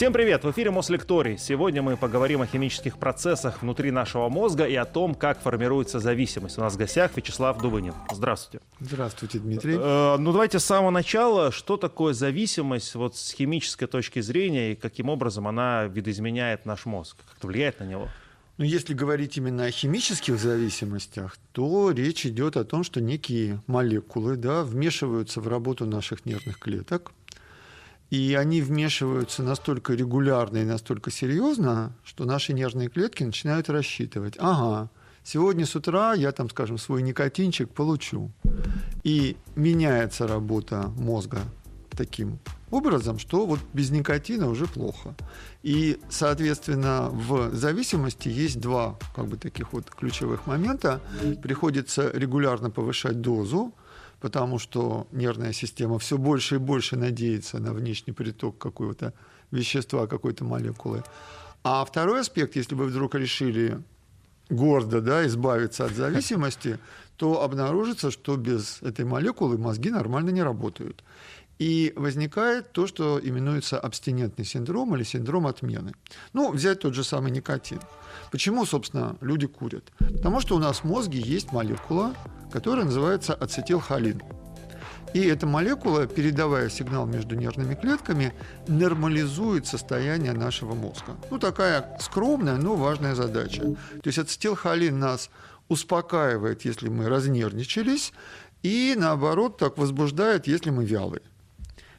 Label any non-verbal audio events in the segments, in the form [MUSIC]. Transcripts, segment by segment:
Всем привет! В эфире Мослекторий. Сегодня мы поговорим о химических процессах внутри нашего мозга и о том, как формируется зависимость. У нас в гостях Вячеслав Дубынин. Здравствуйте. Здравствуйте, Дмитрий. Э, ну давайте с самого начала. Что такое зависимость вот с химической точки зрения и каким образом она видоизменяет наш мозг? Как-то влияет на него? Ну, если говорить именно о химических зависимостях, то речь идет о том, что некие молекулы да, вмешиваются в работу наших нервных клеток, и они вмешиваются настолько регулярно и настолько серьезно, что наши нервные клетки начинают рассчитывать. Ага, сегодня с утра я там, скажем, свой никотинчик получу. И меняется работа мозга таким образом, что вот без никотина уже плохо. И, соответственно, в зависимости есть два как бы таких вот ключевых момента. Приходится регулярно повышать дозу, потому что нервная система все больше и больше надеется на внешний приток какого-то вещества, какой-то молекулы. А второй аспект, если вы вдруг решили гордо да, избавиться от зависимости, то обнаружится, что без этой молекулы мозги нормально не работают. И возникает то, что именуется абстинентный синдром или синдром отмены. Ну, взять тот же самый никотин. Почему, собственно, люди курят? Потому что у нас в мозге есть молекула, которая называется ацетилхолин. И эта молекула, передавая сигнал между нервными клетками, нормализует состояние нашего мозга. Ну, такая скромная, но важная задача. То есть ацетилхолин нас успокаивает, если мы разнервничались, и наоборот так возбуждает, если мы вялые.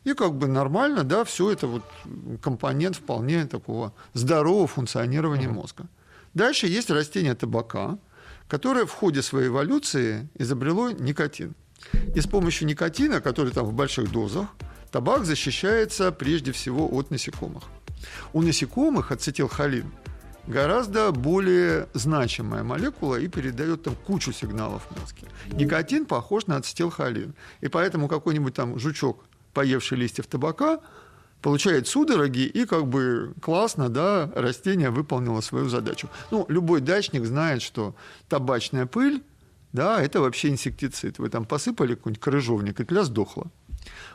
И как бы нормально, да, все это вот компонент вполне такого здорового функционирования мозга. Дальше есть растение табака, которое в ходе своей эволюции изобрело никотин. И с помощью никотина, который там в больших дозах, табак защищается прежде всего от насекомых. У насекомых ацетилхолин гораздо более значимая молекула и передает там кучу сигналов в мозге. Никотин похож на ацетилхолин. И поэтому какой-нибудь там жучок поевший листьев табака, получает судороги, и как бы классно, да, растение выполнило свою задачу. Ну, любой дачник знает, что табачная пыль, да, это вообще инсектицид. Вы там посыпали какой-нибудь крыжовник, и тля сдохла.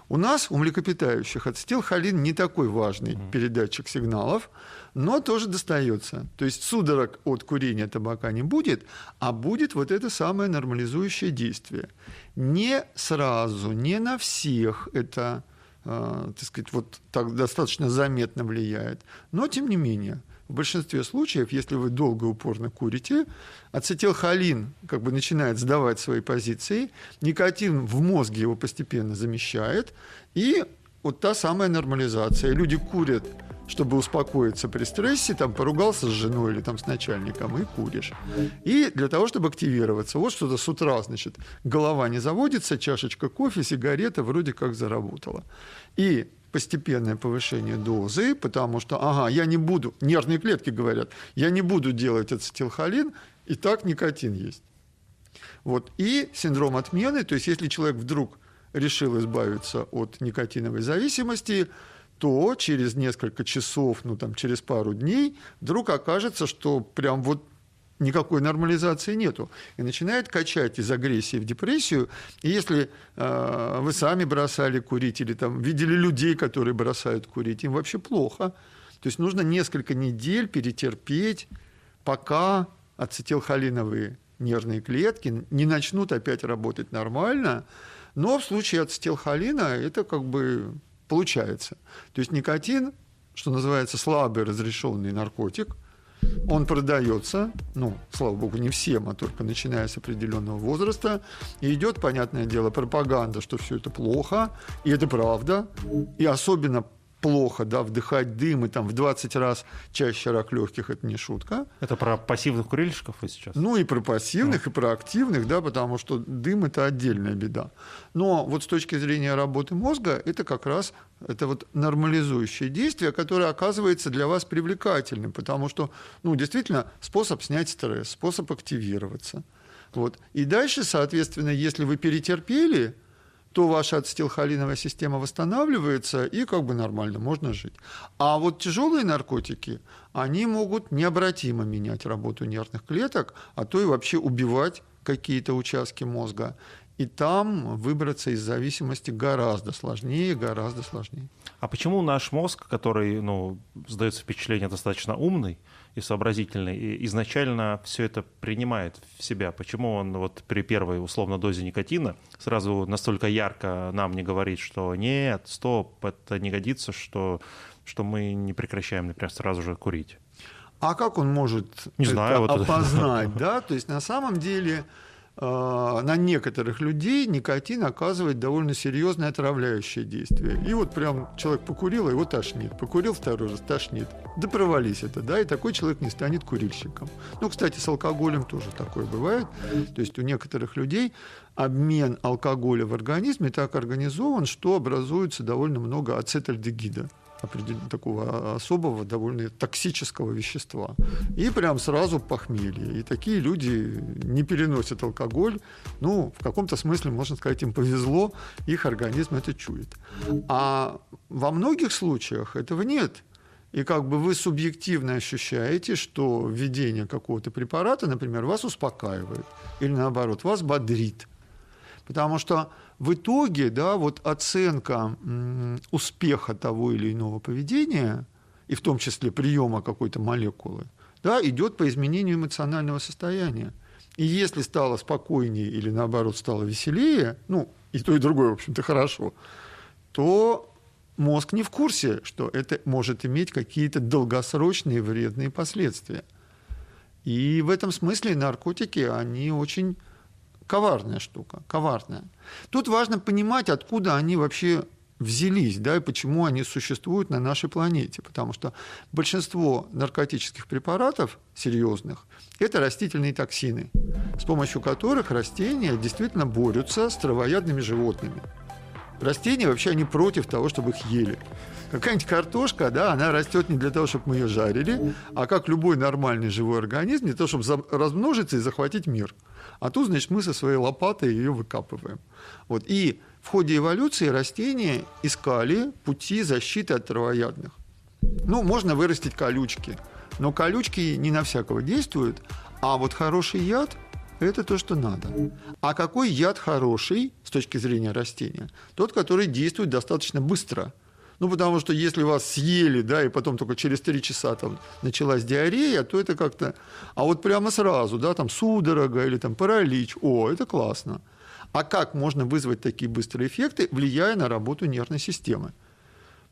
У нас, у млекопитающих, ацетилхолин не такой важный передатчик сигналов, но тоже достается. То есть судорог от курения табака не будет, а будет вот это самое нормализующее действие. Не сразу, не на всех это э, так сказать, вот так достаточно заметно влияет. Но тем не менее, в большинстве случаев, если вы долго и упорно курите, ацетилхолин как бы начинает сдавать свои позиции, никотин в мозге его постепенно замещает, и вот та самая нормализация. Люди курят чтобы успокоиться при стрессе, там поругался с женой или там с начальником и куришь. И для того, чтобы активироваться, вот что-то с утра, значит, голова не заводится, чашечка кофе, сигарета вроде как заработала. И постепенное повышение дозы, потому что, ага, я не буду, нервные клетки говорят, я не буду делать ацетилхолин, и так никотин есть. Вот. И синдром отмены, то есть если человек вдруг решил избавиться от никотиновой зависимости, то через несколько часов, ну там через пару дней, вдруг окажется, что прям вот никакой нормализации нету. И начинает качать из агрессии в депрессию. И если э, вы сами бросали курить или там видели людей, которые бросают курить, им вообще плохо. То есть нужно несколько недель перетерпеть, пока ацетилхолиновые нервные клетки не начнут опять работать нормально. Но в случае ацетилхолина это как бы получается. То есть никотин, что называется слабый разрешенный наркотик, он продается, ну, слава богу, не всем, а только начиная с определенного возраста. И идет, понятное дело, пропаганда, что все это плохо, и это правда. И особенно плохо, да, вдыхать дым и там в 20 раз чаще рак легких, это не шутка. Это про пассивных курильщиков вы сейчас? Ну и про пассивных, ну. и про активных, да, потому что дым – это отдельная беда. Но вот с точки зрения работы мозга, это как раз это вот нормализующее действие, которое оказывается для вас привлекательным, потому что, ну, действительно, способ снять стресс, способ активироваться. Вот. И дальше, соответственно, если вы перетерпели – то ваша ацетилхолиновая система восстанавливается, и как бы нормально, можно жить. А вот тяжелые наркотики, они могут необратимо менять работу нервных клеток, а то и вообще убивать какие-то участки мозга. И там выбраться из зависимости гораздо сложнее, гораздо сложнее. А почему наш мозг, который, ну, сдается впечатление, достаточно умный и сообразительный, и изначально все это принимает в себя? Почему он вот при первой условно дозе никотина сразу настолько ярко нам не говорит, что нет, стоп, это не годится, что, что мы не прекращаем, например, сразу же курить? А как он может не знаю, вот опознать? Это. Да? То есть на самом деле на некоторых людей никотин оказывает довольно серьезное отравляющее действие. И вот прям человек покурил, а его тошнит. Покурил второй раз, тошнит. Да провались это, да, и такой человек не станет курильщиком. Ну, кстати, с алкоголем тоже такое бывает. То есть у некоторых людей обмен алкоголя в организме так организован, что образуется довольно много ацетальдегида такого особого, довольно токсического вещества. И прям сразу похмелье. И такие люди не переносят алкоголь. Ну, в каком-то смысле, можно сказать, им повезло, их организм это чует. А во многих случаях этого нет. И как бы вы субъективно ощущаете, что введение какого-то препарата, например, вас успокаивает или наоборот, вас бодрит. Потому что в итоге, да, вот оценка успеха того или иного поведения, и в том числе приема какой-то молекулы, да, идет по изменению эмоционального состояния. И если стало спокойнее или наоборот стало веселее, ну, и то, и другое, в общем-то, хорошо, то мозг не в курсе, что это может иметь какие-то долгосрочные вредные последствия. И в этом смысле наркотики, они очень коварная штука, коварная. Тут важно понимать, откуда они вообще взялись, да, и почему они существуют на нашей планете. Потому что большинство наркотических препаратов серьезных – это растительные токсины, с помощью которых растения действительно борются с травоядными животными. Растения вообще они против того, чтобы их ели. Какая-нибудь картошка, да, она растет не для того, чтобы мы ее жарили, а как любой нормальный живой организм, для того, чтобы размножиться и захватить мир – а тут, значит, мы со своей лопатой ее выкапываем. Вот. И в ходе эволюции растения искали пути защиты от травоядных. Ну, можно вырастить колючки, но колючки не на всякого действуют, а вот хороший яд – это то, что надо. А какой яд хороший с точки зрения растения? Тот, который действует достаточно быстро – ну, потому что если вас съели, да, и потом только через три часа там началась диарея, то это как-то... А вот прямо сразу, да, там судорога или там паралич, о, это классно. А как можно вызвать такие быстрые эффекты, влияя на работу нервной системы?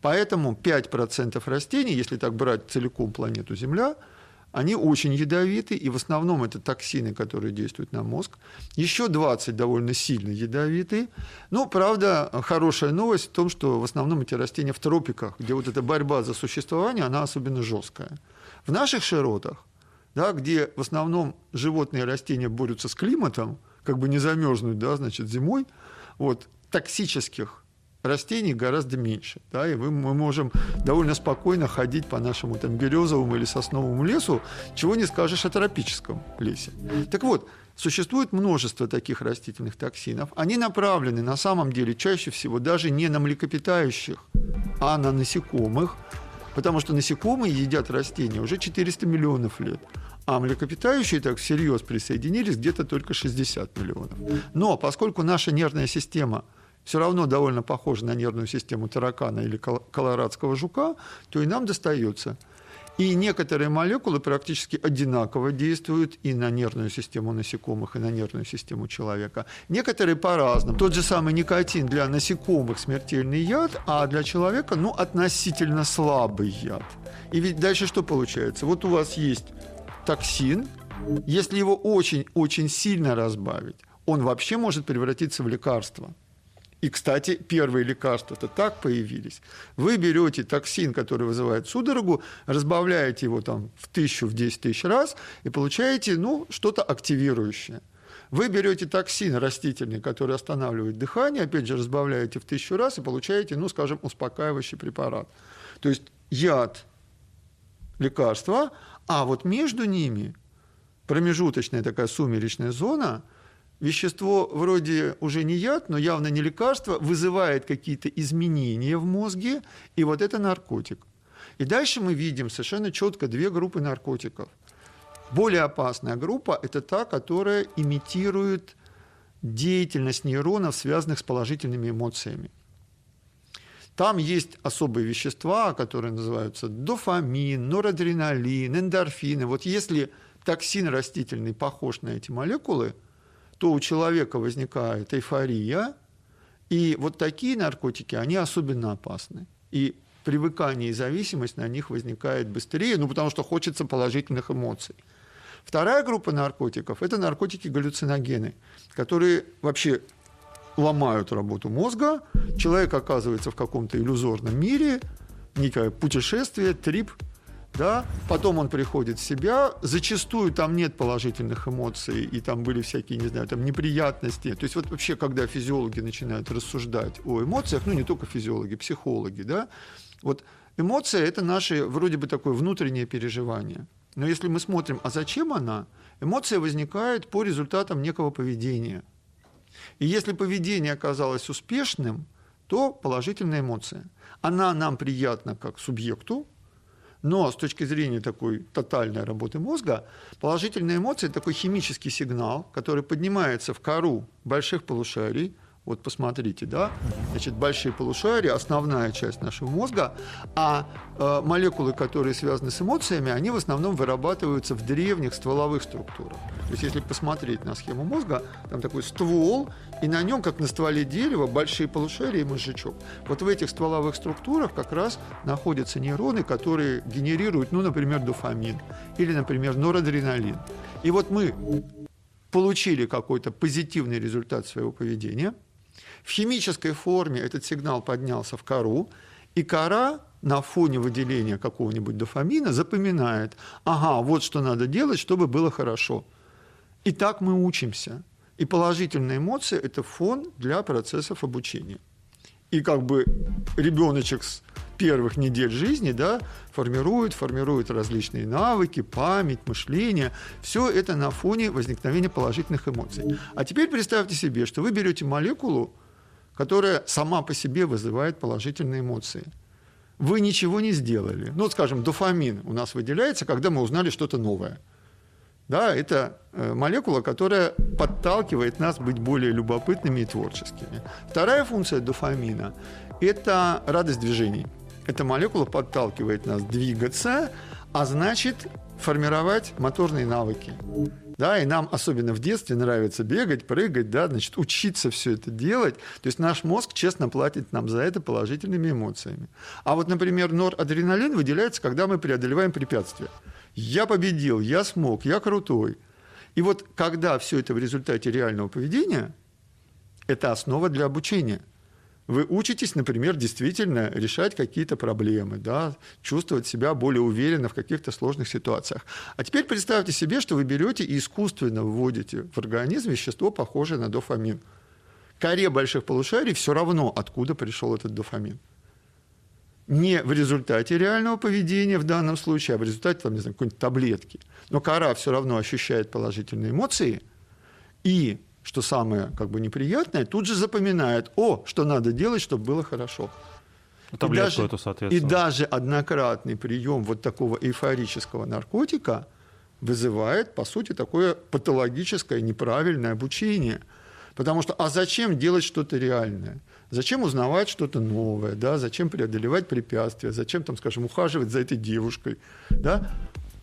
Поэтому 5% растений, если так брать целиком планету Земля – они очень ядовиты, и в основном это токсины, которые действуют на мозг. Еще 20 довольно сильно ядовиты. Ну, правда, хорошая новость в том, что в основном эти растения в тропиках, где вот эта борьба за существование, она особенно жесткая. В наших широтах, да, где в основном животные и растения борются с климатом, как бы не замерзнуть, да, значит, зимой, вот, токсических растений гораздо меньше. Да, и мы можем довольно спокойно ходить по нашему там, березовому или сосновому лесу, чего не скажешь о тропическом лесе. Так вот, существует множество таких растительных токсинов. Они направлены на самом деле чаще всего даже не на млекопитающих, а на насекомых, потому что насекомые едят растения уже 400 миллионов лет. А млекопитающие так всерьез присоединились где-то только 60 миллионов. Но поскольку наша нервная система – все равно довольно похожа на нервную систему таракана или колорадского жука, то и нам достается. И некоторые молекулы практически одинаково действуют и на нервную систему насекомых, и на нервную систему человека. Некоторые по-разному. Тот же самый никотин для насекомых смертельный яд, а для человека ну, относительно слабый яд. И ведь дальше что получается? Вот у вас есть токсин, если его очень-очень сильно разбавить, он вообще может превратиться в лекарство – и, кстати, первые лекарства-то так появились. Вы берете токсин, который вызывает судорогу, разбавляете его там в тысячу, в десять тысяч раз и получаете ну, что-то активирующее. Вы берете токсин растительный, который останавливает дыхание, опять же, разбавляете в тысячу раз и получаете, ну, скажем, успокаивающий препарат. То есть яд, лекарство, а вот между ними промежуточная такая сумеречная зона – вещество вроде уже не яд, но явно не лекарство, вызывает какие-то изменения в мозге, и вот это наркотик. И дальше мы видим совершенно четко две группы наркотиков. Более опасная группа – это та, которая имитирует деятельность нейронов, связанных с положительными эмоциями. Там есть особые вещества, которые называются дофамин, норадреналин, эндорфины. Вот если токсин растительный похож на эти молекулы, то у человека возникает эйфория, и вот такие наркотики, они особенно опасны. И привыкание и зависимость на них возникает быстрее, ну, потому что хочется положительных эмоций. Вторая группа наркотиков – это наркотики-галлюциногены, которые вообще ломают работу мозга, человек оказывается в каком-то иллюзорном мире, некое путешествие, трип, да, потом он приходит в себя, зачастую там нет положительных эмоций, и там были всякие, не знаю, там неприятности. То есть вот вообще, когда физиологи начинают рассуждать о эмоциях, ну не только физиологи, психологи, да, вот эмоция – это наше вроде бы такое внутреннее переживание. Но если мы смотрим, а зачем она? Эмоция возникает по результатам некого поведения. И если поведение оказалось успешным, то положительная эмоция. Она нам приятна как субъекту, но с точки зрения такой тотальной работы мозга, положительная эмоция – это такой химический сигнал, который поднимается в кору больших полушарий, вот посмотрите, да, значит, большие полушария, основная часть нашего мозга, а э, молекулы, которые связаны с эмоциями, они в основном вырабатываются в древних стволовых структурах. То есть, если посмотреть на схему мозга, там такой ствол, и на нем, как на стволе дерева, большие полушария и мозжечок. Вот в этих стволовых структурах как раз находятся нейроны, которые генерируют, ну, например, дофамин или, например, норадреналин. И вот мы получили какой-то позитивный результат своего поведения – в химической форме этот сигнал поднялся в кору, и кора на фоне выделения какого-нибудь дофамина запоминает, ага, вот что надо делать, чтобы было хорошо. И так мы учимся. И положительные эмоции – это фон для процессов обучения. И как бы ребеночек с первых недель жизни да, формирует, формирует различные навыки, память, мышление. Все это на фоне возникновения положительных эмоций. А теперь представьте себе, что вы берете молекулу, которая сама по себе вызывает положительные эмоции. Вы ничего не сделали. Ну, вот, скажем, дофамин у нас выделяется, когда мы узнали что-то новое. Да, это э, молекула, которая подталкивает нас быть более любопытными и творческими. Вторая функция дофамина – это радость движений. Эта молекула подталкивает нас двигаться, а значит формировать моторные навыки да, и нам особенно в детстве нравится бегать, прыгать, да, значит, учиться все это делать. То есть наш мозг честно платит нам за это положительными эмоциями. А вот, например, норадреналин выделяется, когда мы преодолеваем препятствия. Я победил, я смог, я крутой. И вот когда все это в результате реального поведения, это основа для обучения – вы учитесь, например, действительно решать какие-то проблемы, да, чувствовать себя более уверенно в каких-то сложных ситуациях. А теперь представьте себе, что вы берете и искусственно вводите в организм вещество, похожее на дофамин. Коре больших полушарий все равно, откуда пришел этот дофамин. Не в результате реального поведения в данном случае, а в результате там, не знаю, какой-нибудь таблетки. Но кора все равно ощущает положительные эмоции, и что самое как бы неприятное, тут же запоминает, о, что надо делать, чтобы было хорошо. И даже, эту. И даже однократный прием вот такого эйфорического наркотика вызывает, по сути, такое патологическое неправильное обучение. Потому что, а зачем делать что-то реальное? Зачем узнавать что-то новое? Да? Зачем преодолевать препятствия? Зачем, там, скажем, ухаживать за этой девушкой? Да?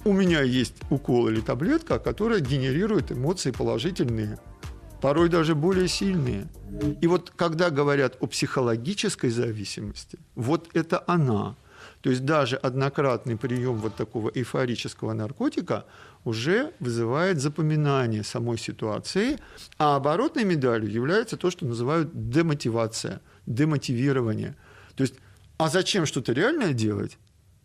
У меня есть укол или таблетка, которая генерирует эмоции положительные порой даже более сильные. И вот когда говорят о психологической зависимости, вот это она. То есть даже однократный прием вот такого эйфорического наркотика уже вызывает запоминание самой ситуации, а оборотной медалью является то, что называют демотивация, демотивирование. То есть, а зачем что-то реальное делать,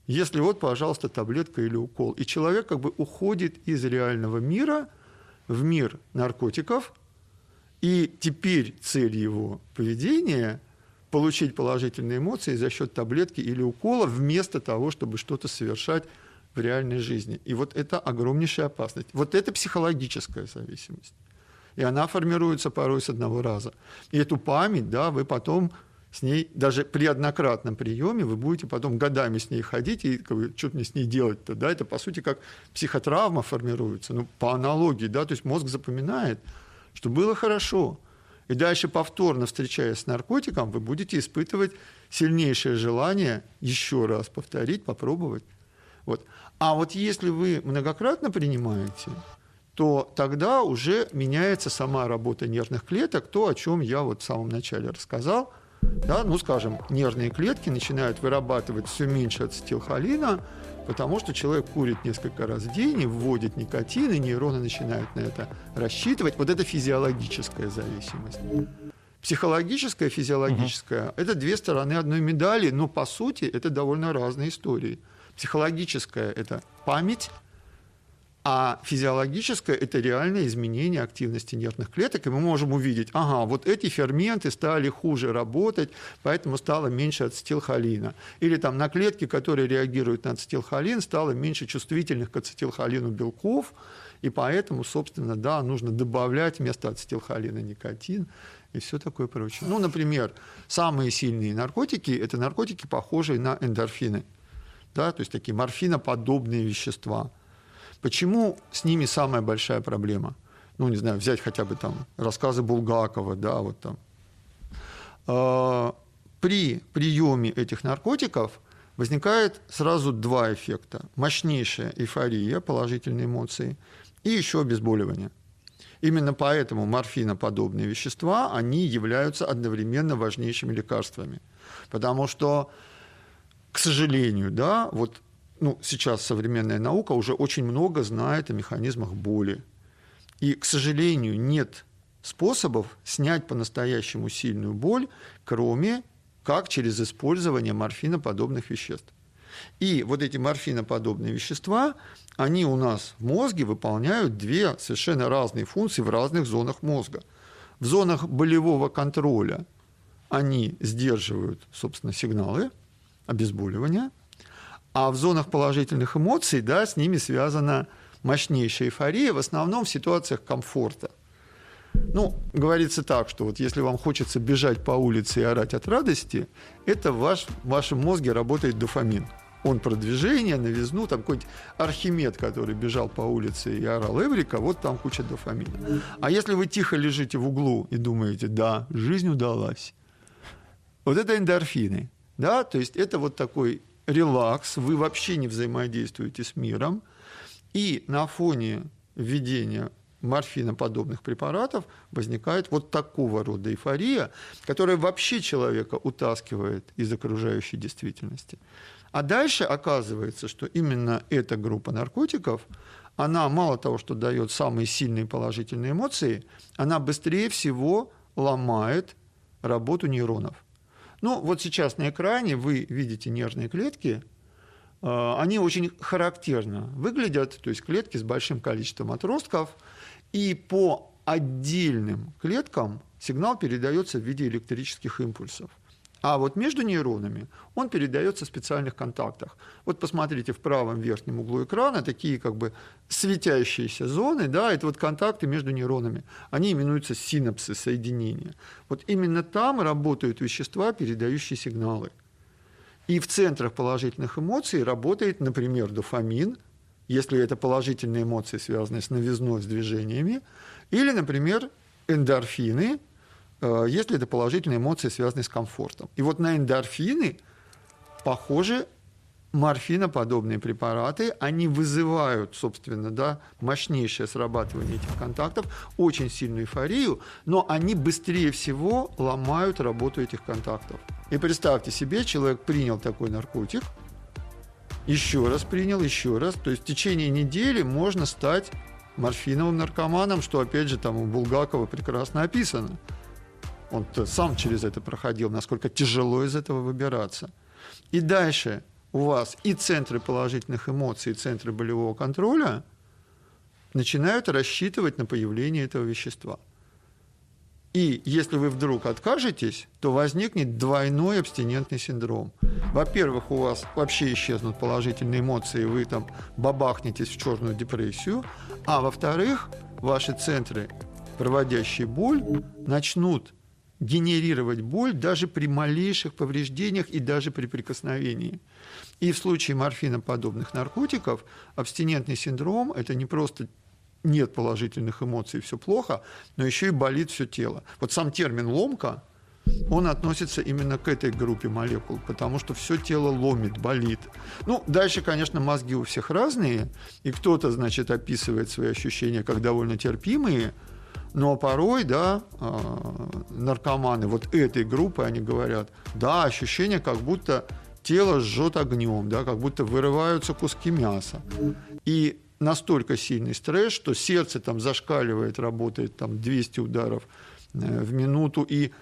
если вот, пожалуйста, таблетка или укол. И человек как бы уходит из реального мира в мир наркотиков – и теперь цель его поведения – получить положительные эмоции за счет таблетки или укола, вместо того, чтобы что-то совершать в реальной жизни. И вот это огромнейшая опасность. Вот это психологическая зависимость. И она формируется порой с одного раза. И эту память, да, вы потом с ней, даже при однократном приеме, вы будете потом годами с ней ходить и что мне с ней делать-то, да, это по сути как психотравма формируется, ну, по аналогии, да, то есть мозг запоминает, что было хорошо. И дальше повторно встречаясь с наркотиком, вы будете испытывать сильнейшее желание еще раз повторить, попробовать. Вот. А вот если вы многократно принимаете, то тогда уже меняется сама работа нервных клеток, то, о чем я вот в самом начале рассказал. Да, ну, скажем, нервные клетки начинают вырабатывать все меньше ацетилхолина, потому что человек курит несколько раз в день и вводит никотин, и нейроны начинают на это рассчитывать. Вот это физиологическая зависимость. Психологическая, физиологическая – это две стороны одной медали, но по сути это довольно разные истории. Психологическая – это память, а физиологическое – это реальное изменение активности нервных клеток, и мы можем увидеть, ага, вот эти ферменты стали хуже работать, поэтому стало меньше ацетилхолина. Или там на клетки, которые реагируют на ацетилхолин, стало меньше чувствительных к ацетилхолину белков, и поэтому, собственно, да, нужно добавлять вместо ацетилхолина никотин и все такое прочее. Ну, например, самые сильные наркотики – это наркотики, похожие на эндорфины, да, то есть такие морфиноподобные вещества – Почему с ними самая большая проблема? Ну, не знаю, взять хотя бы там рассказы Булгакова, да, вот там. А, при приеме этих наркотиков возникает сразу два эффекта. Мощнейшая эйфория, положительные эмоции, и еще обезболивание. Именно поэтому морфиноподобные вещества, они являются одновременно важнейшими лекарствами. Потому что, к сожалению, да, вот ну, сейчас современная наука уже очень много знает о механизмах боли. И, к сожалению, нет способов снять по-настоящему сильную боль, кроме как через использование морфиноподобных веществ. И вот эти морфиноподобные вещества, они у нас в мозге выполняют две совершенно разные функции в разных зонах мозга. В зонах болевого контроля они сдерживают, собственно, сигналы обезболивания – а в зонах положительных эмоций, да, с ними связана мощнейшая эйфория, в основном в ситуациях комфорта. Ну, говорится так, что вот если вам хочется бежать по улице и орать от радости, это ваш, в вашем мозге работает дофамин. Он про движение, новизну, там какой-нибудь Архимед, который бежал по улице и орал Эврика, вот там куча дофамина. А если вы тихо лежите в углу и думаете, да, жизнь удалась, вот это эндорфины, да, то есть это вот такой релакс, вы вообще не взаимодействуете с миром, и на фоне введения морфиноподобных препаратов возникает вот такого рода эйфория, которая вообще человека утаскивает из окружающей действительности. А дальше оказывается, что именно эта группа наркотиков, она мало того, что дает самые сильные положительные эмоции, она быстрее всего ломает работу нейронов. Ну, вот сейчас на экране вы видите нервные клетки, а, они очень характерно выглядят, то есть клетки с большим количеством отростков, и по отдельным клеткам сигнал передается в виде электрических импульсов. А вот между нейронами он передается в специальных контактах. Вот посмотрите в правом верхнем углу экрана такие как бы светящиеся зоны, да, это вот контакты между нейронами. Они именуются синапсы, соединения. Вот именно там работают вещества, передающие сигналы. И в центрах положительных эмоций работает, например, дофамин, если это положительные эмоции, связанные с новизной, с движениями, или, например, эндорфины, Э, если это положительные эмоции, связанные с комфортом. И вот на эндорфины похожи морфиноподобные препараты, они вызывают, собственно, да, мощнейшее срабатывание этих контактов, очень сильную эйфорию, но они быстрее всего ломают работу этих контактов. И представьте себе, человек принял такой наркотик, еще раз принял, еще раз, то есть в течение недели можно стать морфиновым наркоманом, что, опять же, там у Булгакова прекрасно описано – он сам через это проходил, насколько тяжело из этого выбираться. И дальше у вас и центры положительных эмоций, и центры болевого контроля начинают рассчитывать на появление этого вещества. И если вы вдруг откажетесь, то возникнет двойной абстинентный синдром. Во-первых, у вас вообще исчезнут положительные эмоции, вы там бабахнетесь в черную депрессию. А во-вторых, ваши центры, проводящие боль, начнут генерировать боль даже при малейших повреждениях и даже при прикосновении. И в случае морфиноподобных наркотиков абстинентный синдром – это не просто нет положительных эмоций, все плохо, но еще и болит все тело. Вот сам термин ломка, он относится именно к этой группе молекул, потому что все тело ломит, болит. Ну, дальше, конечно, мозги у всех разные, и кто-то, значит, описывает свои ощущения как довольно терпимые, но порой, да, а, наркоманы вот этой группы, они говорят, да, ощущение, как будто тело жжет огнем, да, как будто вырываются куски мяса. И настолько сильный стресс, что сердце там зашкаливает, работает там 200 ударов э, в минуту, и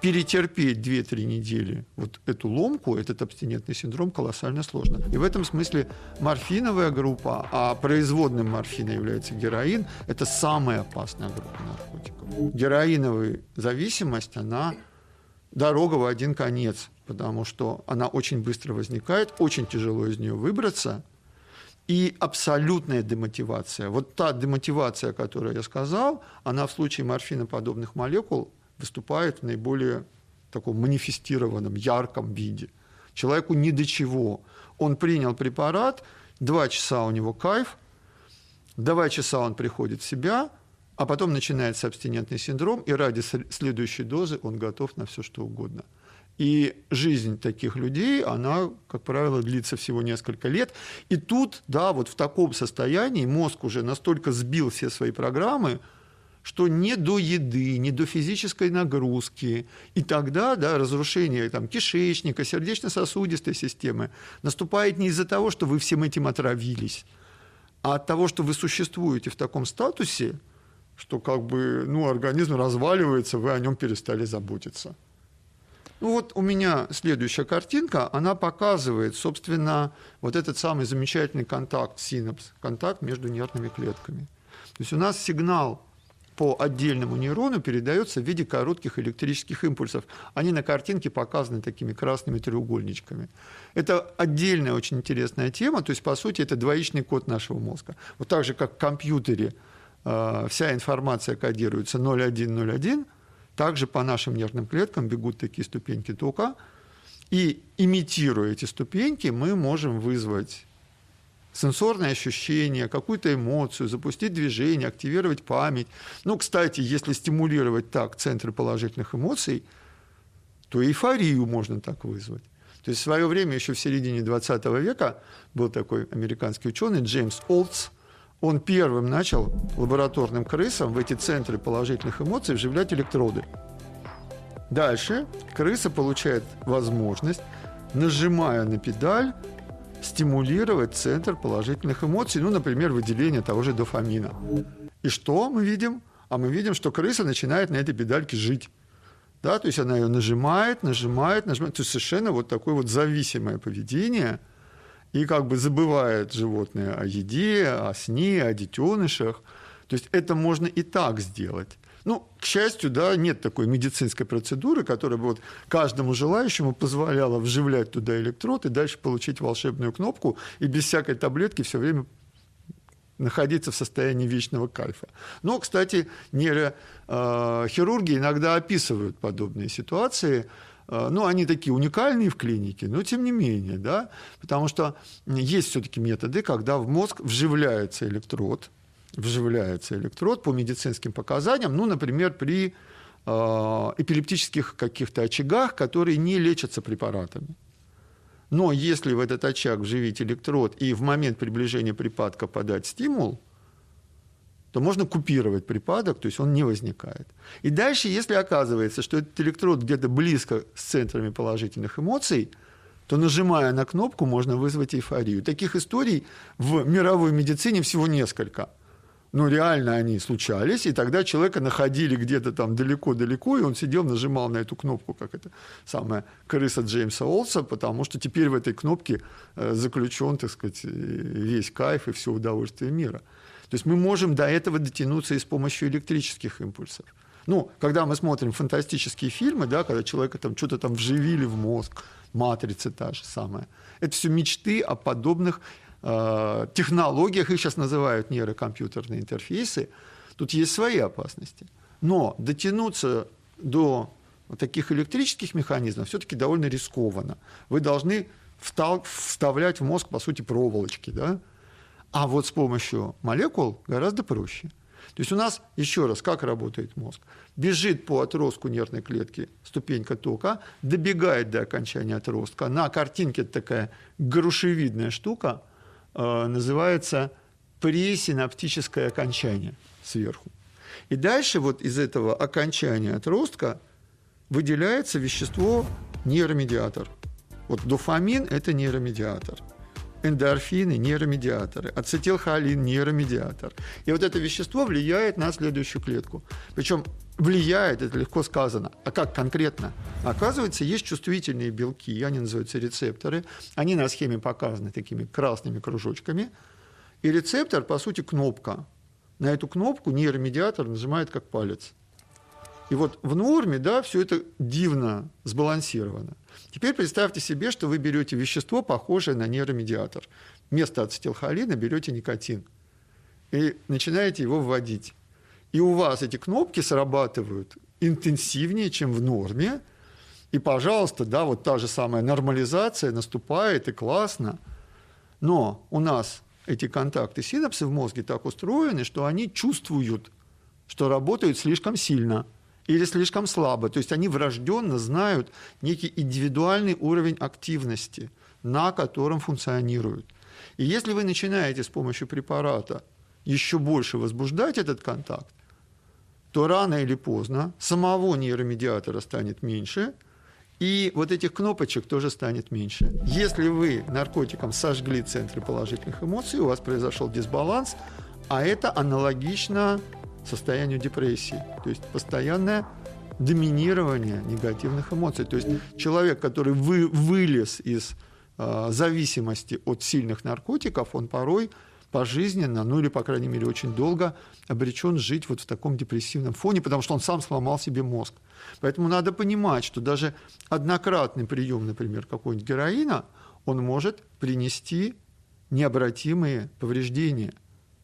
перетерпеть 2-3 недели вот эту ломку, этот абстинентный синдром колоссально сложно. И в этом смысле морфиновая группа, а производным морфина является героин, это самая опасная группа наркотиков. Героиновая зависимость, она дорога в один конец, потому что она очень быстро возникает, очень тяжело из нее выбраться, и абсолютная демотивация. Вот та демотивация, о которой я сказал, она в случае морфиноподобных молекул выступает в наиболее таком манифестированном, ярком виде. Человеку ни до чего. Он принял препарат, два часа у него кайф, два часа он приходит в себя, а потом начинается абстинентный синдром, и ради следующей дозы он готов на все, что угодно. И жизнь таких людей, она, как правило, длится всего несколько лет. И тут, да, вот в таком состоянии мозг уже настолько сбил все свои программы, что не до еды, не до физической нагрузки. И тогда да, разрушение там, кишечника, сердечно-сосудистой системы наступает не из-за того, что вы всем этим отравились, а от того, что вы существуете в таком статусе, что как бы ну, организм разваливается, вы о нем перестали заботиться. Ну вот у меня следующая картинка, она показывает, собственно, вот этот самый замечательный контакт, синапс, контакт между нервными клетками. То есть у нас сигнал по отдельному нейрону передается в виде коротких электрических импульсов. Они на картинке показаны такими красными треугольничками. Это отдельная очень интересная тема, то есть, по сути, это двоичный код нашего мозга. Вот так же, как в компьютере э, вся информация кодируется 0101, также по нашим нервным клеткам бегут такие ступеньки тока, и имитируя эти ступеньки, мы можем вызвать сенсорное ощущение, какую-то эмоцию, запустить движение, активировать память. Ну, кстати, если стимулировать так центры положительных эмоций, то эйфорию можно так вызвать. То есть в свое время, еще в середине 20 века, был такой американский ученый Джеймс Олдс, он первым начал лабораторным крысам в эти центры положительных эмоций вживлять электроды. Дальше крыса получает возможность, нажимая на педаль, стимулировать центр положительных эмоций, ну, например, выделение того же дофамина. И что мы видим? А мы видим, что крыса начинает на этой педальке жить. Да, то есть она ее нажимает, нажимает, нажимает. То есть совершенно вот такое вот зависимое поведение. И как бы забывает животное о еде, о сне, о детенышах. То есть это можно и так сделать. Ну, к счастью, да, нет такой медицинской процедуры, которая бы вот каждому желающему позволяла вживлять туда электрод и дальше получить волшебную кнопку и без всякой таблетки все время находиться в состоянии вечного кайфа. Но, кстати, нейрохирурги иногда описывают подобные ситуации, ну, они такие уникальные в клинике, но тем не менее, да, потому что есть все-таки методы, когда в мозг вживляется электрод, вживляется электрод по медицинским показаниям, ну, например, при э, эпилептических каких-то очагах, которые не лечатся препаратами. Но если в этот очаг вживить электрод и в момент приближения припадка подать стимул, то можно купировать припадок, то есть он не возникает. И дальше, если оказывается, что этот электрод где-то близко с центрами положительных эмоций, то нажимая на кнопку можно вызвать эйфорию. Таких историй в мировой медицине всего несколько – ну, реально они случались, и тогда человека находили где-то там далеко-далеко, и он сидел, нажимал на эту кнопку, как это самая крыса Джеймса Олса, потому что теперь в этой кнопке э, заключен, так сказать, весь кайф и все удовольствие мира. То есть мы можем до этого дотянуться и с помощью электрических импульсов. Ну, когда мы смотрим фантастические фильмы, да, когда человека там что-то там вживили в мозг, матрица та же самая, это все мечты о подобных технологиях, их сейчас называют нейрокомпьютерные интерфейсы, тут есть свои опасности. Но дотянуться до таких электрических механизмов все-таки довольно рискованно. Вы должны вставлять в мозг, по сути, проволочки. Да? А вот с помощью молекул гораздо проще. То есть у нас, еще раз, как работает мозг? Бежит по отростку нервной клетки ступенька тока, добегает до окончания отростка. На картинке такая грушевидная штука, э, называется пресинаптическое окончание сверху. И дальше вот из этого окончания отростка выделяется вещество нейромедиатор. Вот дофамин – это нейромедиатор – эндорфины – нейромедиаторы, ацетилхолин – нейромедиатор. И вот это вещество влияет на следующую клетку. Причем влияет, это легко сказано. А как конкретно? Оказывается, есть чувствительные белки, они называются рецепторы. Они на схеме показаны такими красными кружочками. И рецептор, по сути, кнопка. На эту кнопку нейромедиатор нажимает как палец. И вот в норме, да, все это дивно сбалансировано. Теперь представьте себе, что вы берете вещество, похожее на нейромедиатор. Вместо ацетилхолина берете никотин и начинаете его вводить. И у вас эти кнопки срабатывают интенсивнее, чем в норме. И, пожалуйста, да, вот та же самая нормализация наступает, и классно. Но у нас эти контакты синапсы в мозге так устроены, что они чувствуют, что работают слишком сильно – или слишком слабо. То есть они врожденно знают некий индивидуальный уровень активности, на котором функционируют. И если вы начинаете с помощью препарата еще больше возбуждать этот контакт, то рано или поздно самого нейромедиатора станет меньше, и вот этих кнопочек тоже станет меньше. Если вы наркотиком сожгли центры положительных эмоций, у вас произошел дисбаланс, а это аналогично состоянию депрессии. То есть постоянное доминирование негативных эмоций. То есть человек, который вы, вылез из э, зависимости от сильных наркотиков, он порой пожизненно, ну или, по крайней мере, очень долго обречен жить вот в таком депрессивном фоне, потому что он сам сломал себе мозг. Поэтому надо понимать, что даже однократный прием, например, какой-нибудь героина, он может принести необратимые повреждения –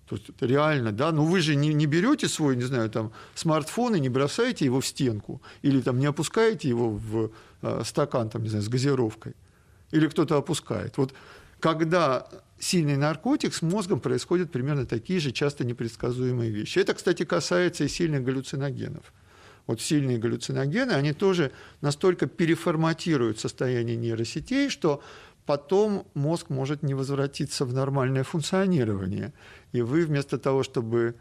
то есть это реально, да, но вы же не, не берете свой, не знаю, там, смартфон и не бросаете его в стенку, или там не опускаете его в э, стакан, там, не знаю, с газировкой, или кто-то опускает. Вот когда сильный наркотик, с мозгом происходят примерно такие же часто непредсказуемые вещи. Это, кстати, касается и сильных галлюциногенов. Вот сильные галлюциногены, они тоже настолько переформатируют состояние нейросетей, что потом мозг может не возвратиться в нормальное функционирование. И вы вместо того, чтобы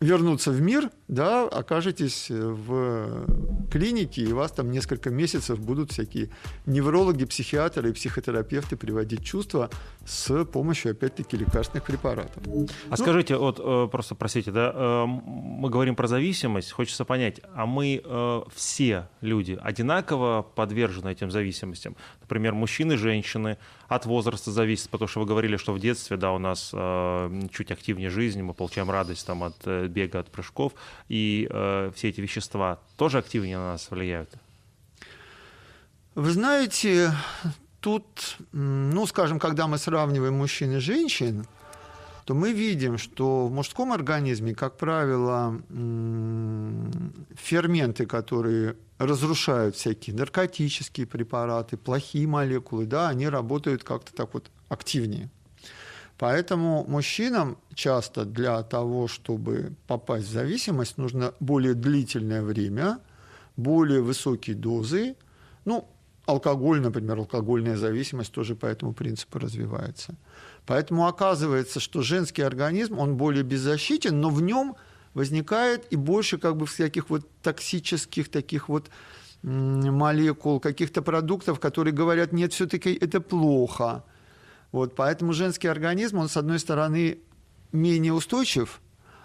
вернуться в мир, да, окажетесь в клинике, и вас там несколько месяцев будут всякие неврологи, психиатры и психотерапевты приводить чувства с помощью, опять-таки, лекарственных препаратов. А ну, скажите, вот э, просто, простите, да, э, мы говорим про зависимость, хочется понять, а мы э, все люди одинаково подвержены этим зависимостям? Например, мужчины, женщины, от возраста зависит, потому что вы говорили, что в детстве, да, у нас чуть активнее жизнь, мы получаем радость там от бега, от прыжков, и все эти вещества тоже активнее на нас влияют? Вы знаете, тут, ну, скажем, когда мы сравниваем мужчин и женщин, то мы видим, что в мужском организме, как правило, ферменты, которые разрушают всякие наркотические препараты, плохие молекулы, да, они работают как-то так вот активнее. Поэтому мужчинам часто для того, чтобы попасть в зависимость, нужно более длительное время, более высокие дозы. Ну, алкоголь, например, алкогольная зависимость тоже по этому принципу развивается. Поэтому оказывается, что женский организм, он более беззащитен, но в нем возникает и больше как бы всяких вот токсических таких вот молекул, каких-то продуктов, которые говорят, нет, все-таки это плохо. Вот, поэтому женский организм, он, с одной стороны, менее устойчив,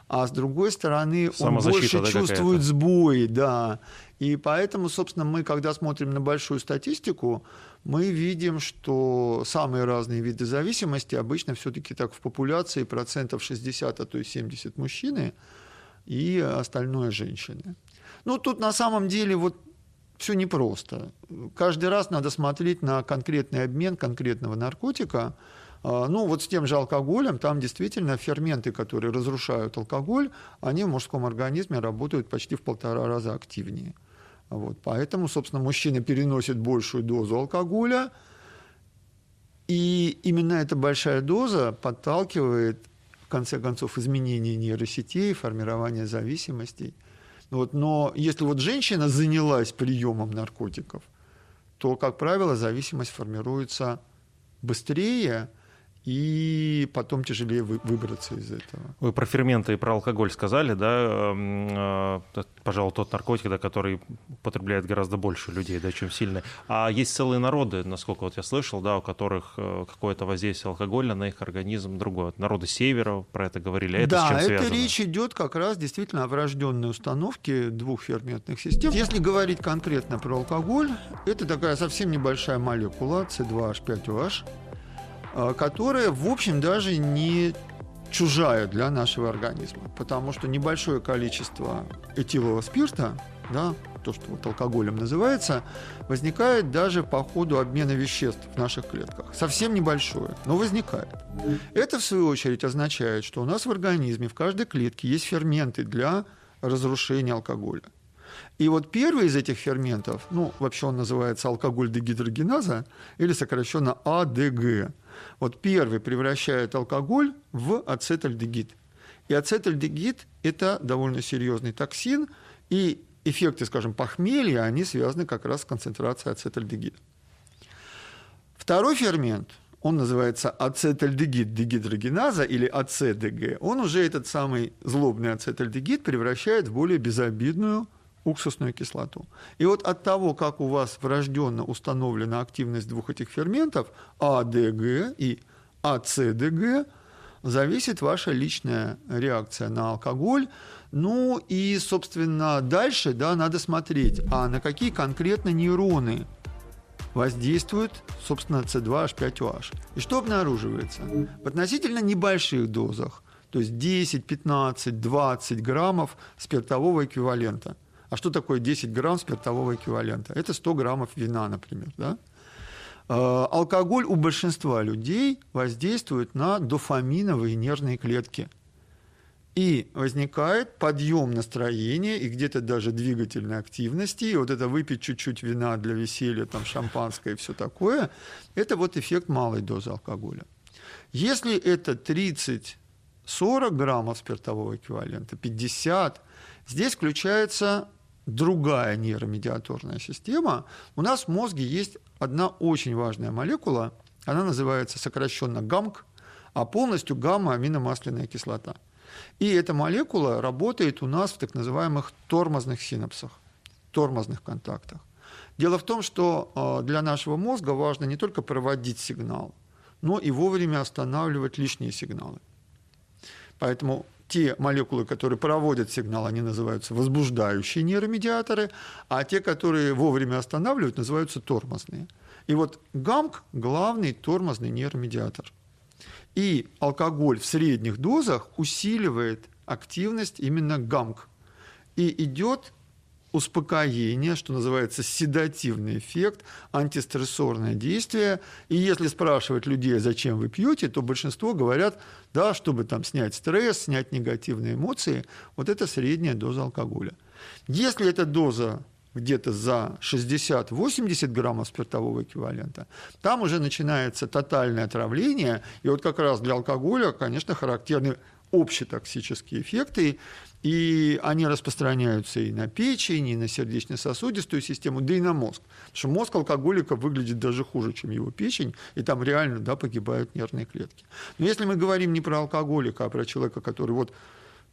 а с другой стороны, он больше да, чувствует сбои, да. И поэтому, собственно, мы, когда смотрим на большую статистику, мы видим, что самые разные виды зависимости обычно все-таки так в популяции процентов 60, а то и 70 мужчины и остальное женщины. Ну, тут на самом деле вот все непросто. Каждый раз надо смотреть на конкретный обмен конкретного наркотика. А, ну, вот с тем же алкоголем, там действительно ферменты, которые разрушают алкоголь, они в мужском организме работают почти в полтора раза активнее. Вот, поэтому, собственно, мужчины переносят большую дозу алкоголя, И именно эта большая доза подталкивает, в конце концов, изменение нейросетей, формирование зависимостей. Вот, но если вот женщина занялась приемом наркотиков, то, как правило, зависимость формируется быстрее, и потом тяжелее выбраться из этого. Вы про ферменты и про алкоголь сказали, да? Э, пожалуй, тот наркотик, да, который употребляет гораздо больше людей, да, чем сильный. А есть целые народы, насколько вот я слышал, да, у которых э, какое-то воздействие алкоголя на их организм другое. Народы севера про это говорили. А это да, с чем связано? это речь идет как раз действительно о врожденной установке двух ферментных систем. Если говорить конкретно про алкоголь, это такая совсем небольшая молекула C2H5OH, Э, которая, в общем, даже не чужая для нашего организма, потому что небольшое количество этилового спирта, да, то, что вот алкоголем называется, возникает даже по ходу обмена веществ в наших клетках. Совсем небольшое, но возникает. Это, в свою очередь, означает, что у нас в организме в каждой клетке есть ферменты для разрушения алкоголя. И вот первый из этих ферментов, ну, вообще он называется алкоголь-дегидрогеназа, или сокращенно АДГ – вот первый превращает алкоголь в ацетальдегид. И ацетальдегид – это довольно серьезный токсин, и эффекты, скажем, похмелья, они связаны как раз с концентрацией ацетальдегида. Второй фермент, он называется ацетальдегид дегидрогеназа или АЦДГ, он уже этот самый злобный ацетальдегид превращает в более безобидную уксусную кислоту. И вот от того, как у вас врожденно установлена активность двух этих ферментов, АДГ и АЦДГ, зависит ваша личная реакция на алкоголь. Ну и, собственно, дальше да, надо смотреть, а на какие конкретно нейроны воздействует, собственно, C2H5OH. И что обнаруживается? В относительно небольших дозах, то есть 10, 15, 20 граммов спиртового эквивалента – а что такое 10 грамм спиртового эквивалента? Это 100 граммов вина, например. Да? Э, алкоголь у большинства людей воздействует на дофаминовые нервные клетки. И возникает подъем настроения и где-то даже двигательной активности. И вот это выпить чуть-чуть вина для веселья, там шампанское и все такое, это вот эффект малой дозы алкоголя. Если это 30-40 граммов спиртового эквивалента, 50, здесь включается другая нейромедиаторная система, у нас в мозге есть одна очень важная молекула, она называется сокращенно ГАМК, а полностью гамма-аминомасляная кислота. И эта молекула работает у нас в так называемых тормозных синапсах, тормозных контактах. Дело в том, что э, для нашего мозга важно не только проводить сигнал, но и вовремя останавливать лишние сигналы. Поэтому те молекулы, которые проводят сигнал, они называются возбуждающие нейромедиаторы, а те, которые вовремя останавливают, называются тормозные. И вот ГАМК – главный тормозный нейромедиатор. И алкоголь в средних дозах усиливает активность именно ГАМК. И идет успокоение, что называется седативный эффект, антистрессорное действие. И если спрашивать людей, зачем вы пьете, то большинство говорят, да, чтобы там снять стресс, снять негативные эмоции. Вот это средняя доза алкоголя. Если эта доза где-то за 60-80 граммов спиртового эквивалента, там уже начинается тотальное отравление. И вот как раз для алкоголя, конечно, характерны общетоксические эффекты, и они распространяются и на печень, и на сердечно-сосудистую систему, да и на мозг. Потому что мозг алкоголика выглядит даже хуже, чем его печень, и там реально да, погибают нервные клетки. Но если мы говорим не про алкоголика, а про человека, который вот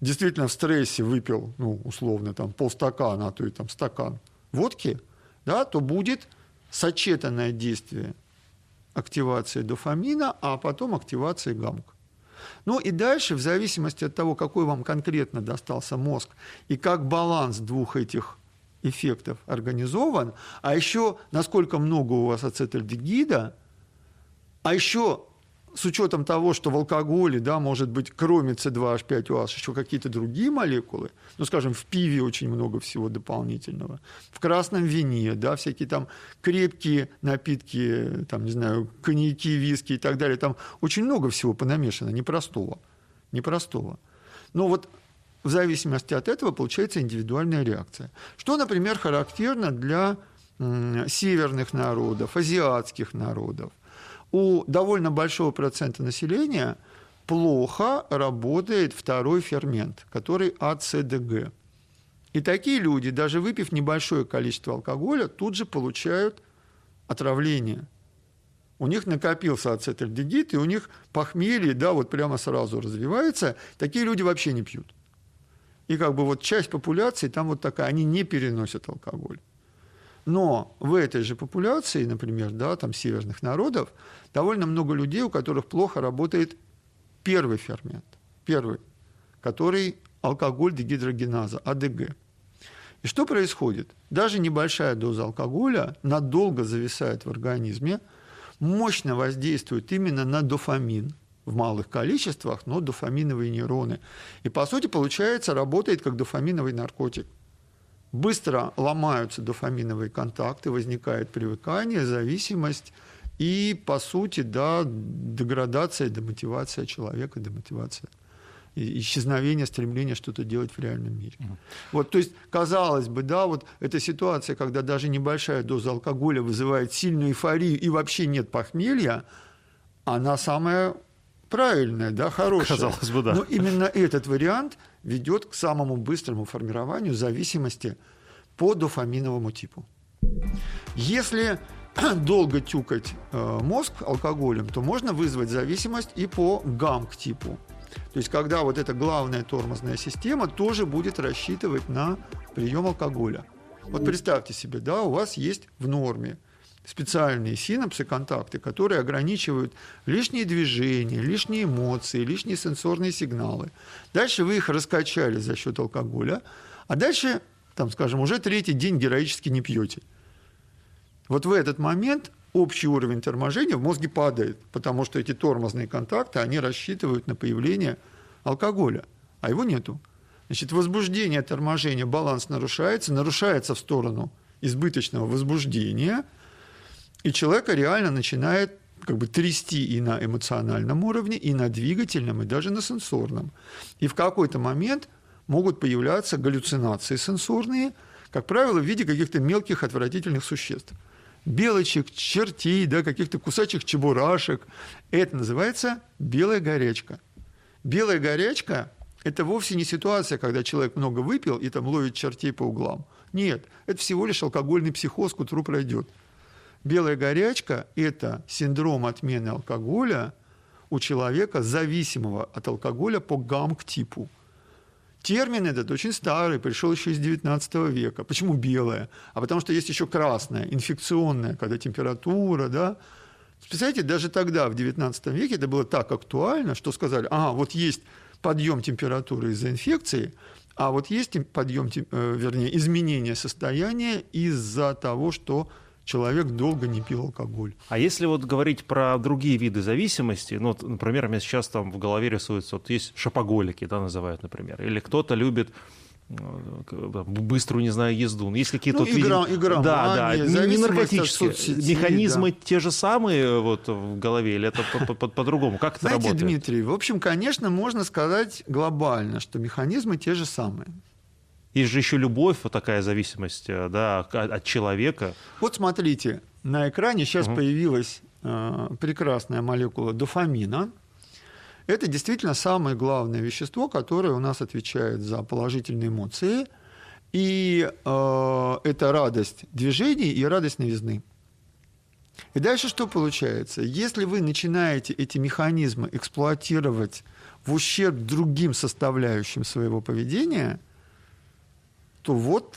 действительно в стрессе выпил, ну, условно, там, полстакана, а то и там стакан водки, да, то будет сочетанное действие активации дофамина, а потом активации гамка. Ну и дальше, в зависимости от того, какой вам конкретно достался мозг и как баланс двух этих эффектов организован, а еще насколько много у вас ацетальдегида, а еще с учетом того, что в алкоголе, да, может быть, кроме C2H5OH еще какие-то другие молекулы, ну, скажем, в пиве очень много всего дополнительного, в красном вине, да, всякие там крепкие напитки, там, не знаю, коньяки, виски и так далее, там очень много всего понамешано, непростого, непростого. Но вот в зависимости от этого получается индивидуальная реакция. Что, например, характерно для северных народов, азиатских народов – у довольно большого процента населения плохо работает второй фермент, который АЦДГ. И такие люди, даже выпив небольшое количество алкоголя, тут же получают отравление. У них накопился ацетальдегид, и у них похмелье, да, вот прямо сразу развивается. Такие люди вообще не пьют. И как бы вот часть популяции там вот такая, они не переносят алкоголь. Но в этой же популяции, например, да, там северных народов, довольно много людей, у которых плохо работает первый фермент, первый, который алкоголь дегидрогеназа, АДГ. И что происходит? Даже небольшая доза алкоголя надолго зависает в организме, мощно воздействует именно на дофамин в малых количествах, но дофаминовые нейроны. И, по сути, получается, работает как дофаминовый наркотик. Быстро ломаются дофаминовые контакты, возникает привыкание, зависимость и, по сути, да, деградация, демотивация человека, демотивация исчезновение стремления что-то делать в реальном мире. Mm. Вот, то есть, казалось бы, да, вот эта ситуация, когда даже небольшая доза алкоголя вызывает сильную эйфорию и вообще нет похмелья, она самая правильная, да, хорошая. Казалось бы, да. Но именно этот вариант ведет к самому быстрому формированию зависимости по дофаминовому типу. Если [CLEARS THROAT] долго тюкать э, мозг алкоголем, то можно вызвать зависимость и по гамк-типу. То есть, когда вот эта главная тормозная система тоже будет рассчитывать на прием алкоголя. Вот представьте себе, да, у вас есть в норме специальные синапсы, контакты, которые ограничивают лишние движения, лишние эмоции, лишние сенсорные сигналы. Дальше вы их раскачали за счет алкоголя, а дальше, там, скажем, уже третий день героически не пьете. Вот в этот момент общий уровень торможения в мозге падает, потому что эти тормозные контакты, они рассчитывают на появление алкоголя, а его нету. Значит, возбуждение, торможение, баланс нарушается, нарушается в сторону избыточного возбуждения, и человека реально начинает как бы трясти и на эмоциональном уровне, и на двигательном, и даже на сенсорном. И в какой-то момент могут появляться галлюцинации сенсорные, как правило, в виде каких-то мелких отвратительных существ – белочек, чертей, да, каких-то кусачих чебурашек. Это называется белая горячка. Белая горячка – это вовсе не ситуация, когда человек много выпил и там ловит чертей по углам. Нет, это всего лишь алкогольный психоз, к утру пройдет. Белая горячка – это синдром отмены алкоголя у человека, зависимого от алкоголя по гамк-типу – Термин этот очень старый, пришел еще из 19 века. Почему белая? А потому что есть еще красная, инфекционная, когда температура, да. Представляете, даже тогда, в 19 веке, это было так актуально, что сказали, ага, вот есть подъем температуры из-за инфекции, а вот есть подъем, э, вернее, изменение состояния из-за того, что человек долго не пил алкоголь. А если вот говорить про другие виды зависимости, ну, вот, например, у меня сейчас там в голове рисуется, вот есть шопоголики, да, называют, например, или кто-то любит э, быструю, не знаю, езду. Ну, есть какие-то ну, вот, игра, игра, да, да, не, наркотические. Соцсетей, Механизмы да. те же самые вот в голове, или это по-другому? Как это Знаете, работает? Дмитрий, в общем, конечно, можно сказать глобально, что механизмы те же самые. Есть же еще любовь, вот такая зависимость э, да, от человека. Вот смотрите, на экране сейчас угу. появилась э, прекрасная молекула дофамина. Это действительно самое главное вещество, которое у нас отвечает за положительные эмоции. И э, это радость движений и радость новизны. И дальше что получается? Если вы начинаете эти механизмы эксплуатировать в ущерб другим составляющим своего поведения – то вот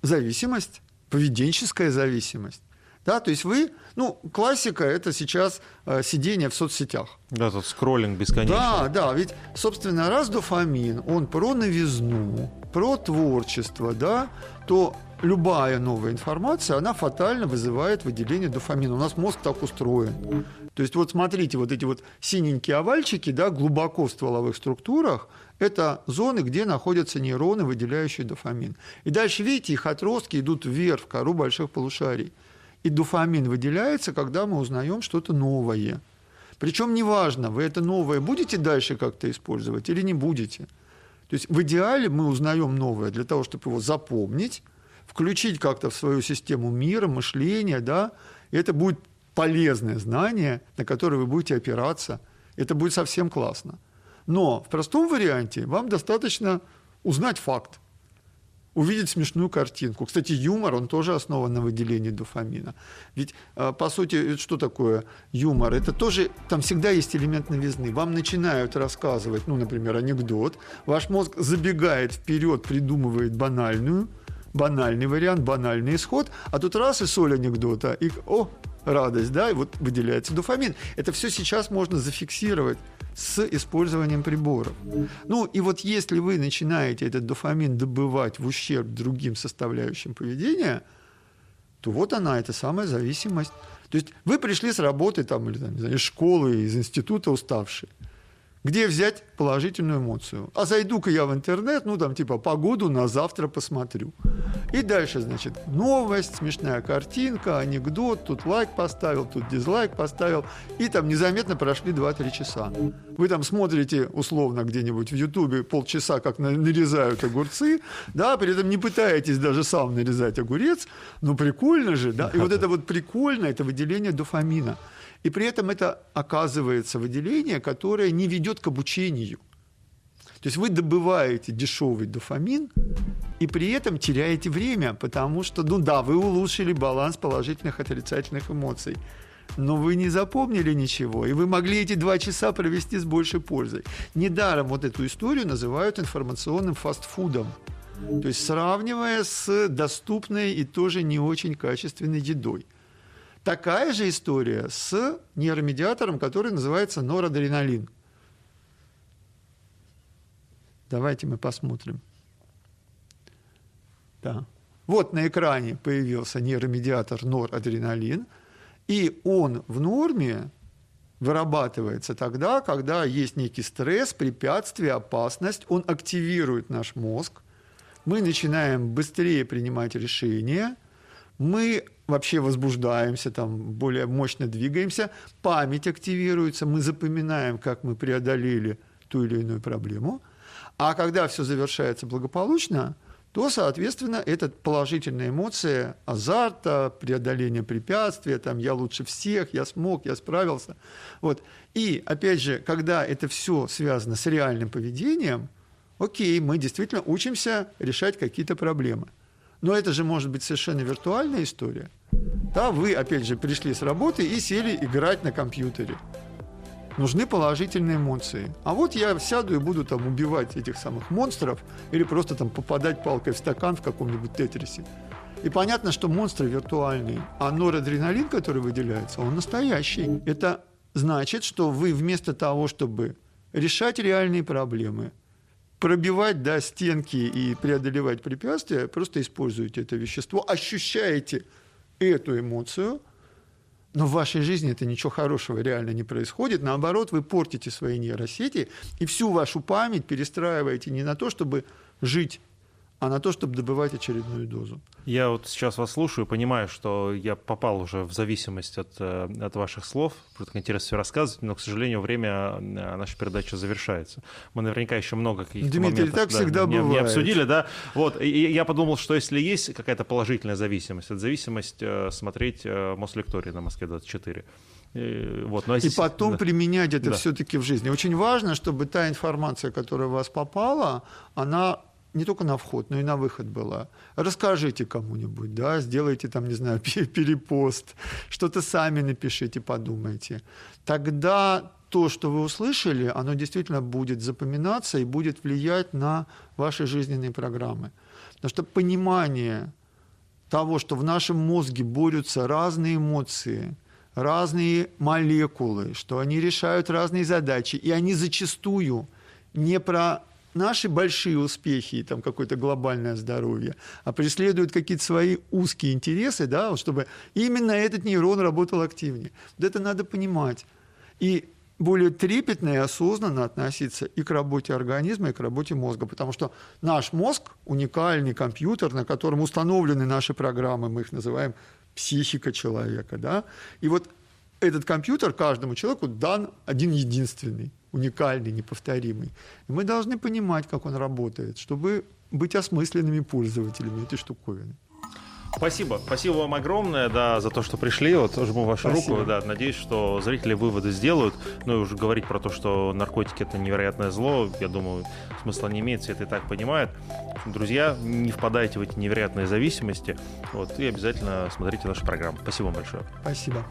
зависимость, поведенческая зависимость. Да, то есть вы, ну, классика – это сейчас э, сидение в соцсетях. Да, тут скроллинг бесконечный. Да, да, ведь, собственно, раз дофамин, он про новизну, про творчество, да, то любая новая информация, она фатально вызывает выделение дофамина. У нас мозг так устроен. То есть вот смотрите, вот эти вот синенькие овальчики, да, глубоко в стволовых структурах, это зоны, где находятся нейроны, выделяющие дофамин. И дальше, видите, их отростки идут вверх, в кору больших полушарий. И дофамин выделяется, когда мы узнаем что-то новое. Причем неважно, вы это новое будете дальше как-то использовать или не будете. То есть в идеале мы узнаем новое для того, чтобы его запомнить, включить как-то в свою систему мира, мышления, да, и это будет полезное знание, на которое вы будете опираться. Это будет совсем классно. Но в простом варианте вам достаточно узнать факт, увидеть смешную картинку. Кстати, юмор, он тоже основан на выделении дофамина. Ведь, а, по сути, что такое юмор? Это тоже, там всегда есть элемент новизны. Вам начинают рассказывать, ну, например, анекдот, ваш мозг забегает вперед, придумывает банальную, банальный вариант, банальный исход, а тут раз и соль анекдота, и, о, радость, да, и вот выделяется дофамин. Это все сейчас можно зафиксировать с использованием приборов. Ну и вот если вы начинаете этот дофамин добывать в ущерб другим составляющим поведения, то вот она, эта самая зависимость. То есть вы пришли с работы там, или там, не знаю, из школы, из института уставшие. Где взять положительную эмоцию? А зайду-ка я в интернет, ну там типа погоду на завтра посмотрю. И дальше, значит, новость, смешная картинка, анекдот, тут лайк поставил, тут дизлайк поставил. И там незаметно прошли 2-3 часа. Вы там смотрите условно где-нибудь в Ютубе полчаса, как нарезают огурцы, да, при этом не пытаетесь даже сам нарезать огурец, но прикольно же, да. И вот это вот прикольно, это выделение дофамина. И при этом это оказывается выделение, которое не ведет к обучению. То есть вы добываете дешевый дофамин и при этом теряете время, потому что, ну да, вы улучшили баланс положительных и отрицательных эмоций, но вы не запомнили ничего, и вы могли эти два часа провести с большей пользой. Недаром вот эту историю называют информационным фастфудом. То есть сравнивая с доступной и тоже не очень качественной едой. Такая же история с нейромедиатором, который называется норадреналин. Давайте мы посмотрим. Да. Вот на экране появился нейромедиатор норадреналин, и он в норме вырабатывается тогда, когда есть некий стресс, препятствие, опасность, он активирует наш мозг, мы начинаем быстрее принимать решения, мы вообще возбуждаемся, там более мощно двигаемся, память активируется, мы запоминаем, как мы преодолели ту или иную проблему. А когда все завершается благополучно, то, соответственно, это положительная эмоция азарта, преодоление препятствия, там, я лучше всех, я смог, я справился. Вот. И, опять же, когда это все связано с реальным поведением, окей, мы действительно учимся решать какие-то проблемы. Но это же может быть совершенно виртуальная история. Да, вы, опять же, пришли с работы и сели играть на компьютере. Нужны положительные эмоции. А вот я сяду и буду там убивать этих самых монстров или просто там попадать палкой в стакан в каком-нибудь тетрисе. И понятно, что монстры виртуальные, а норадреналин, который выделяется, он настоящий. Это значит, что вы вместо того, чтобы решать реальные проблемы, пробивать да, стенки и преодолевать препятствия, просто используете это вещество, ощущаете эту эмоцию, но в вашей жизни это ничего хорошего реально не происходит. Наоборот, вы портите свои нейросети и всю вашу память перестраиваете не на то, чтобы жить а на то, чтобы добывать очередную дозу. Я вот сейчас вас слушаю, понимаю, что я попал уже в зависимость от, э, от ваших слов. Так интересно все рассказывать, но, к сожалению, время э, нашей передачи завершается. Мы наверняка еще много каких-то Дмитрий, моментов так да, всегда не, бывает. не обсудили, да. Вот, и я подумал, что если есть какая-то положительная зависимость, это зависимость э, смотреть Мослекторий на Москве 24. И, вот, но и потом да. применять это да. все-таки в жизни. Очень важно, чтобы та информация, которая у вас попала, она не только на вход, но и на выход была. Расскажите кому-нибудь, да, сделайте там, не знаю, [LAUGHS] перепост, что-то сами напишите, подумайте. Тогда то, что вы услышали, оно действительно будет запоминаться и будет влиять на ваши жизненные программы. Потому что понимание того, что в нашем мозге борются разные эмоции, разные молекулы, что они решают разные задачи, и они зачастую не про наши большие успехи и там какое-то глобальное здоровье, а преследуют какие-то свои узкие интересы, да, вот чтобы именно этот нейрон работал активнее. Вот это надо понимать. И более трепетно и осознанно относиться и к работе организма, и к работе мозга, потому что наш мозг – уникальный компьютер, на котором установлены наши программы, мы их называем психика человека, да, и вот этот компьютер каждому человеку дан один единственный уникальный, неповторимый. И мы должны понимать, как он работает, чтобы быть осмысленными пользователями этой штуковины. Спасибо. Спасибо вам огромное, да, за то, что пришли. Вот жму вашу Спасибо. руку. Да, надеюсь, что зрители выводы сделают. Ну и уже говорить про то, что наркотики это невероятное зло, я думаю, смысла не имеет, все это и так понимают. Друзья, не впадайте в эти невероятные зависимости. Вот, и обязательно смотрите нашу программу. Спасибо вам большое. Спасибо.